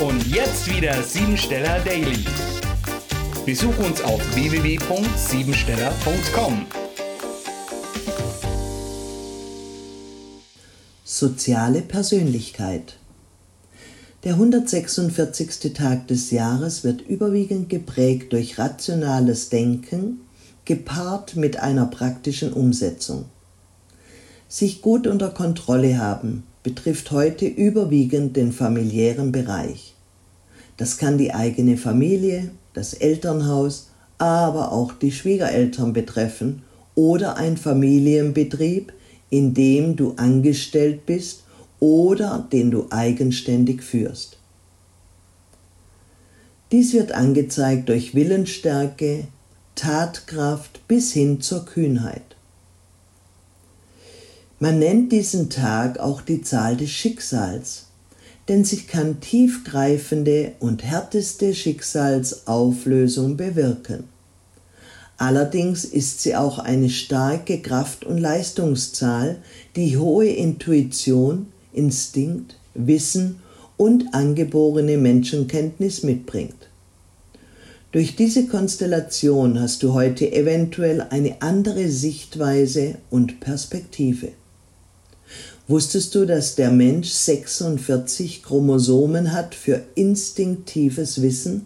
Und jetzt wieder Siebensteller Daily. Besuch uns auf www.siebensteller.com. Soziale Persönlichkeit. Der 146. Tag des Jahres wird überwiegend geprägt durch rationales Denken, gepaart mit einer praktischen Umsetzung. Sich gut unter Kontrolle haben betrifft heute überwiegend den familiären Bereich. Das kann die eigene Familie, das Elternhaus, aber auch die Schwiegereltern betreffen oder ein Familienbetrieb, in dem du angestellt bist oder den du eigenständig führst. Dies wird angezeigt durch Willensstärke, Tatkraft bis hin zur Kühnheit. Man nennt diesen Tag auch die Zahl des Schicksals, denn sie kann tiefgreifende und härteste Schicksalsauflösung bewirken. Allerdings ist sie auch eine starke Kraft- und Leistungszahl, die hohe Intuition, Instinkt, Wissen und angeborene Menschenkenntnis mitbringt. Durch diese Konstellation hast du heute eventuell eine andere Sichtweise und Perspektive. Wusstest du, dass der Mensch 46 Chromosomen hat für instinktives Wissen?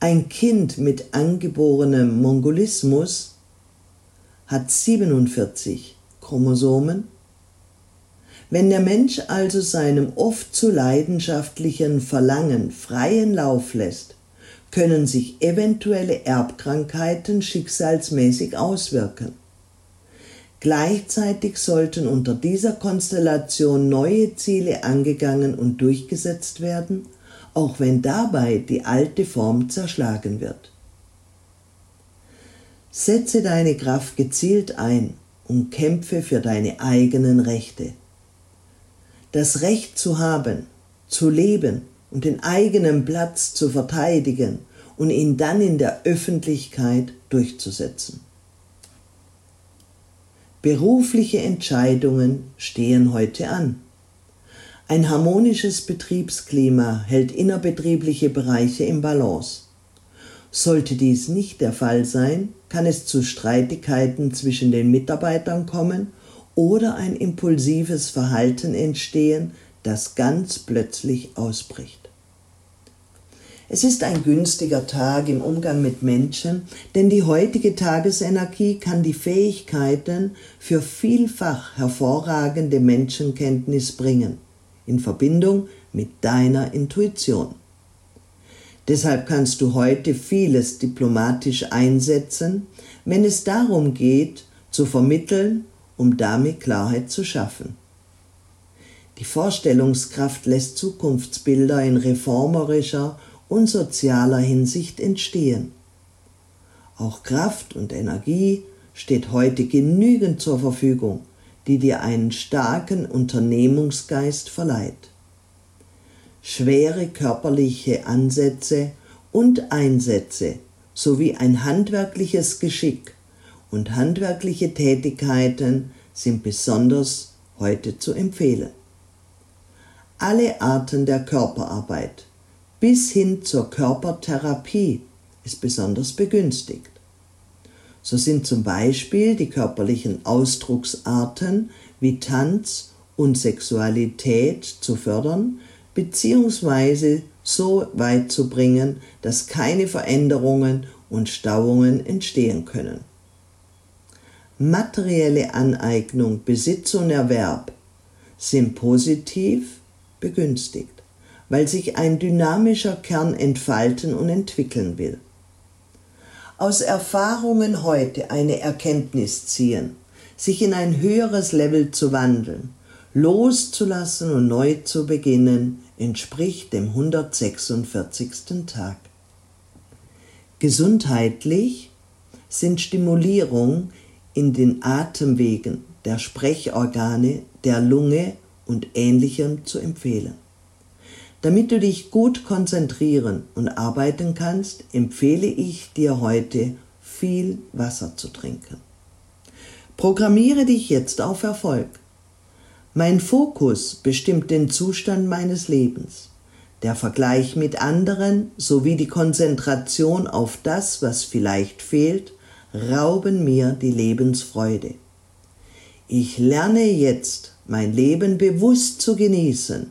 Ein Kind mit angeborenem Mongolismus hat 47 Chromosomen. Wenn der Mensch also seinem oft zu leidenschaftlichen Verlangen freien Lauf lässt, können sich eventuelle Erbkrankheiten schicksalsmäßig auswirken. Gleichzeitig sollten unter dieser Konstellation neue Ziele angegangen und durchgesetzt werden, auch wenn dabei die alte Form zerschlagen wird. Setze deine Kraft gezielt ein und kämpfe für deine eigenen Rechte. Das Recht zu haben, zu leben und den eigenen Platz zu verteidigen und ihn dann in der Öffentlichkeit durchzusetzen. Berufliche Entscheidungen stehen heute an. Ein harmonisches Betriebsklima hält innerbetriebliche Bereiche im Balance. Sollte dies nicht der Fall sein, kann es zu Streitigkeiten zwischen den Mitarbeitern kommen oder ein impulsives Verhalten entstehen, das ganz plötzlich ausbricht. Es ist ein günstiger Tag im Umgang mit Menschen, denn die heutige Tagesenergie kann die Fähigkeiten für vielfach hervorragende Menschenkenntnis bringen, in Verbindung mit deiner Intuition. Deshalb kannst du heute vieles diplomatisch einsetzen, wenn es darum geht, zu vermitteln, um damit Klarheit zu schaffen. Die Vorstellungskraft lässt Zukunftsbilder in reformerischer und sozialer Hinsicht entstehen. Auch Kraft und Energie steht heute genügend zur Verfügung, die dir einen starken Unternehmungsgeist verleiht. Schwere körperliche Ansätze und Einsätze sowie ein handwerkliches Geschick und handwerkliche Tätigkeiten sind besonders heute zu empfehlen. Alle Arten der Körperarbeit bis hin zur Körpertherapie ist besonders begünstigt. So sind zum Beispiel die körperlichen Ausdrucksarten wie Tanz und Sexualität zu fördern bzw. so weit zu bringen, dass keine Veränderungen und Stauungen entstehen können. Materielle Aneignung, Besitz und Erwerb sind positiv begünstigt weil sich ein dynamischer Kern entfalten und entwickeln will. Aus Erfahrungen heute eine Erkenntnis ziehen, sich in ein höheres Level zu wandeln, loszulassen und neu zu beginnen, entspricht dem 146. Tag. Gesundheitlich sind Stimulierung in den Atemwegen, der Sprechorgane, der Lunge und ähnlichem zu empfehlen. Damit du dich gut konzentrieren und arbeiten kannst, empfehle ich dir heute viel Wasser zu trinken. Programmiere dich jetzt auf Erfolg. Mein Fokus bestimmt den Zustand meines Lebens. Der Vergleich mit anderen sowie die Konzentration auf das, was vielleicht fehlt, rauben mir die Lebensfreude. Ich lerne jetzt, mein Leben bewusst zu genießen